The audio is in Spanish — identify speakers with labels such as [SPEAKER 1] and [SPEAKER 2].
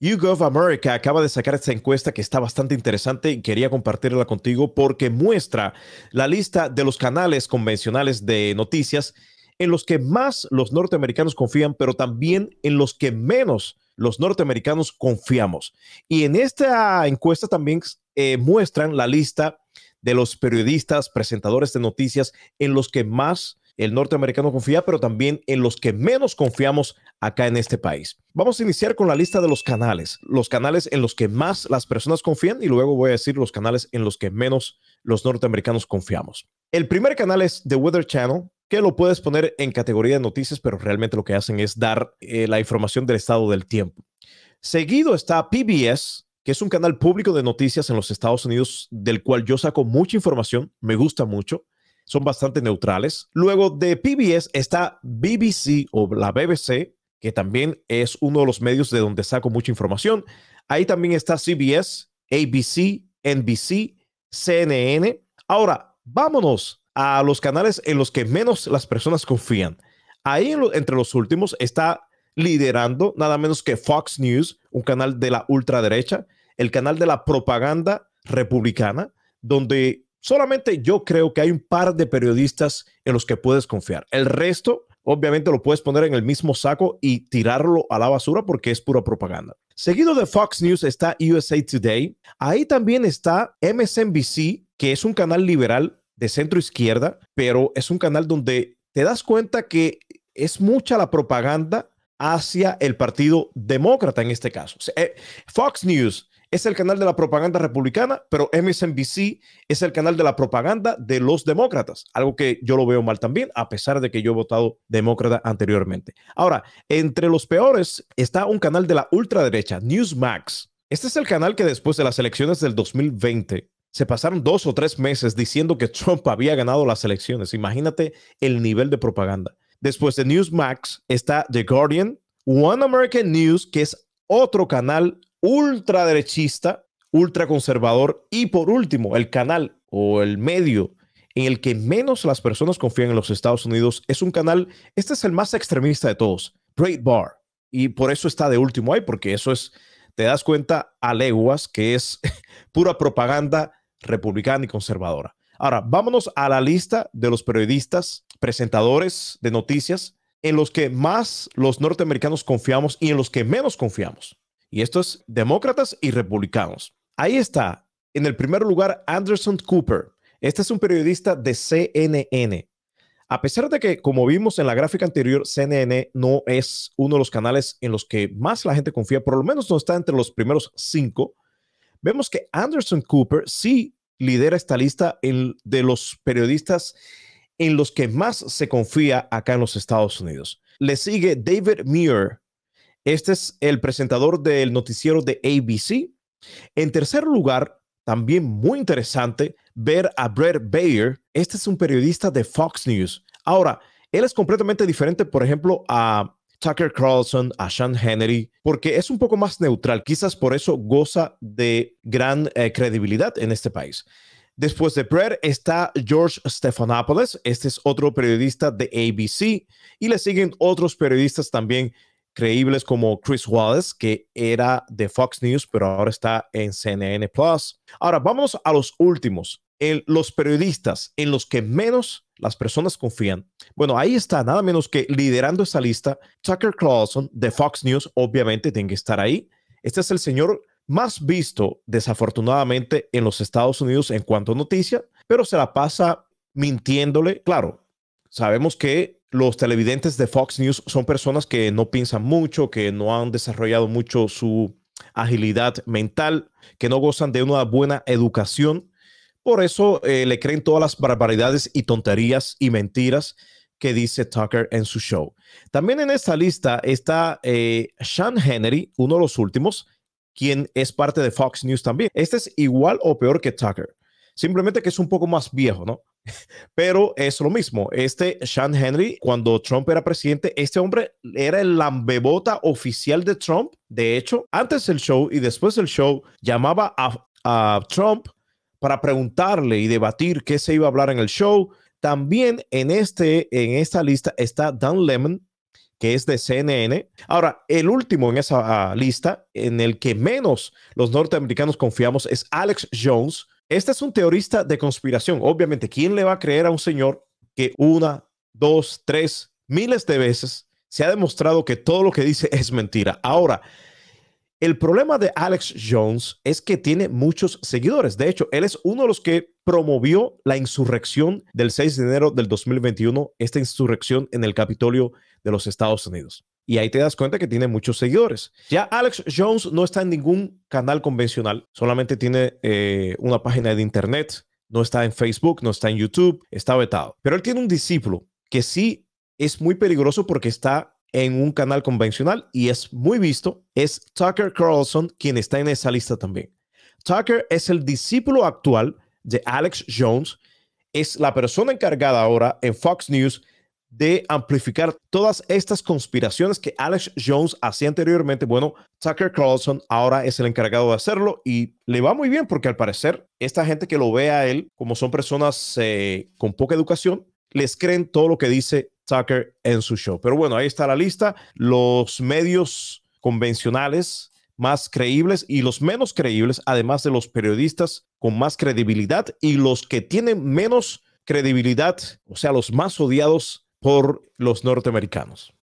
[SPEAKER 1] YouGov America acaba de sacar esta encuesta que está bastante interesante y quería compartirla contigo porque muestra la lista de los canales convencionales de noticias en los que más los norteamericanos confían, pero también en los que menos los norteamericanos confiamos. Y en esta encuesta también eh, muestran la lista de los periodistas, presentadores de noticias en los que más el norteamericano confía, pero también en los que menos confiamos acá en este país. Vamos a iniciar con la lista de los canales, los canales en los que más las personas confían y luego voy a decir los canales en los que menos los norteamericanos confiamos. El primer canal es The Weather Channel, que lo puedes poner en categoría de noticias, pero realmente lo que hacen es dar eh, la información del estado del tiempo. Seguido está PBS, que es un canal público de noticias en los Estados Unidos, del cual yo saco mucha información, me gusta mucho son bastante neutrales. Luego de PBS está BBC o la BBC, que también es uno de los medios de donde saco mucha información. Ahí también está CBS, ABC, NBC, CNN. Ahora, vámonos a los canales en los que menos las personas confían. Ahí entre los últimos está liderando nada menos que Fox News, un canal de la ultraderecha, el canal de la propaganda republicana, donde Solamente yo creo que hay un par de periodistas en los que puedes confiar. El resto, obviamente, lo puedes poner en el mismo saco y tirarlo a la basura porque es pura propaganda. Seguido de Fox News está USA Today. Ahí también está MSNBC, que es un canal liberal de centro izquierda, pero es un canal donde te das cuenta que es mucha la propaganda hacia el Partido Demócrata en este caso. Eh, Fox News es el canal de la propaganda republicana, pero MSNBC es el canal de la propaganda de los demócratas, algo que yo lo veo mal también, a pesar de que yo he votado demócrata anteriormente. Ahora, entre los peores está un canal de la ultraderecha, Newsmax. Este es el canal que después de las elecciones del 2020 se pasaron dos o tres meses diciendo que Trump había ganado las elecciones. Imagínate el nivel de propaganda. Después de Newsmax está The Guardian, One American News, que es otro canal ultraderechista, ultraconservador y por último, el canal o el medio en el que menos las personas confían en los Estados Unidos es un canal, este es el más extremista de todos, Great Bar. Y por eso está de último ahí, porque eso es, te das cuenta a leguas que es pura propaganda republicana y conservadora. Ahora, vámonos a la lista de los periodistas, presentadores de noticias en los que más los norteamericanos confiamos y en los que menos confiamos. Y esto es demócratas y republicanos. Ahí está, en el primer lugar, Anderson Cooper. Este es un periodista de CNN. A pesar de que, como vimos en la gráfica anterior, CNN no es uno de los canales en los que más la gente confía, por lo menos no está entre los primeros cinco, vemos que Anderson Cooper sí lidera esta lista de los periodistas en los que más se confía acá en los Estados Unidos. Le sigue David Muir, este es el presentador del noticiero de ABC. En tercer lugar, también muy interesante ver a Brett Bayer. Este es un periodista de Fox News. Ahora, él es completamente diferente, por ejemplo, a Tucker Carlson, a Sean Hannity, porque es un poco más neutral. Quizás por eso goza de gran eh, credibilidad en este país. Después de Brett está George Stephanopoulos. Este es otro periodista de ABC. Y le siguen otros periodistas también creíbles como Chris Wallace, que era de Fox News, pero ahora está en CNN Plus. Ahora, vamos a los últimos. En los periodistas en los que menos las personas confían. Bueno, ahí está, nada menos que liderando esa lista, Tucker Carlson de Fox News, obviamente tiene que estar ahí. Este es el señor más visto, desafortunadamente, en los Estados Unidos en cuanto a noticia, pero se la pasa mintiéndole. Claro, sabemos que los televidentes de Fox News son personas que no piensan mucho, que no han desarrollado mucho su agilidad mental, que no gozan de una buena educación. Por eso eh, le creen todas las barbaridades y tonterías y mentiras que dice Tucker en su show. También en esta lista está eh, Sean Henry, uno de los últimos, quien es parte de Fox News también. Este es igual o peor que Tucker. Simplemente que es un poco más viejo, ¿no? Pero es lo mismo. Este Sean Henry, cuando Trump era presidente, este hombre era el lambebota oficial de Trump. De hecho, antes del show y después del show, llamaba a, Trump para preguntarle y debatir qué se iba a hablar en el show. También en, este, en esta lista está Dan Lemon, que es de CNN. Ahora, el último en esa ah, lista, en el que menos los norteamericanos confiamos, es Alex Jones. Este es un teorista de conspiración. Obviamente, ¿quién le va a creer a un señor que una, dos, tres, miles de veces se ha demostrado que todo lo que dice es mentira? Ahora, el problema de Alex Jones es que tiene muchos seguidores. De hecho, él es uno de los que promovió la insurrección del 6 de enero del 2021, esta insurrección en el Capitolio de los Estados Unidos. Y ahí te das cuenta que tiene muchos seguidores. Ya Alex Jones no está en ningún canal convencional, solamente tiene eh, una página de internet, no está en Facebook, no está en YouTube, está vetado. Pero él tiene un discípulo que sí es muy peligroso porque está en un canal convencional y es muy visto, es Tucker Carlson quien está en esa lista también. Tucker es el discípulo actual de Alex Jones, es la persona encargada ahora en Fox News de amplificar todas estas conspiraciones que Alex Jones hacía anteriormente. Bueno, Tucker Carlson ahora es el encargado de hacerlo y le va muy bien porque al parecer esta gente que lo ve a él, como son personas eh, con poca educación, les creen todo lo que dice Tucker en su show. Pero bueno, ahí está la lista. Los medios convencionales más creíbles y los menos creíbles, además de los periodistas con más credibilidad y los que tienen menos credibilidad, o sea, los más odiados por los norteamericanos.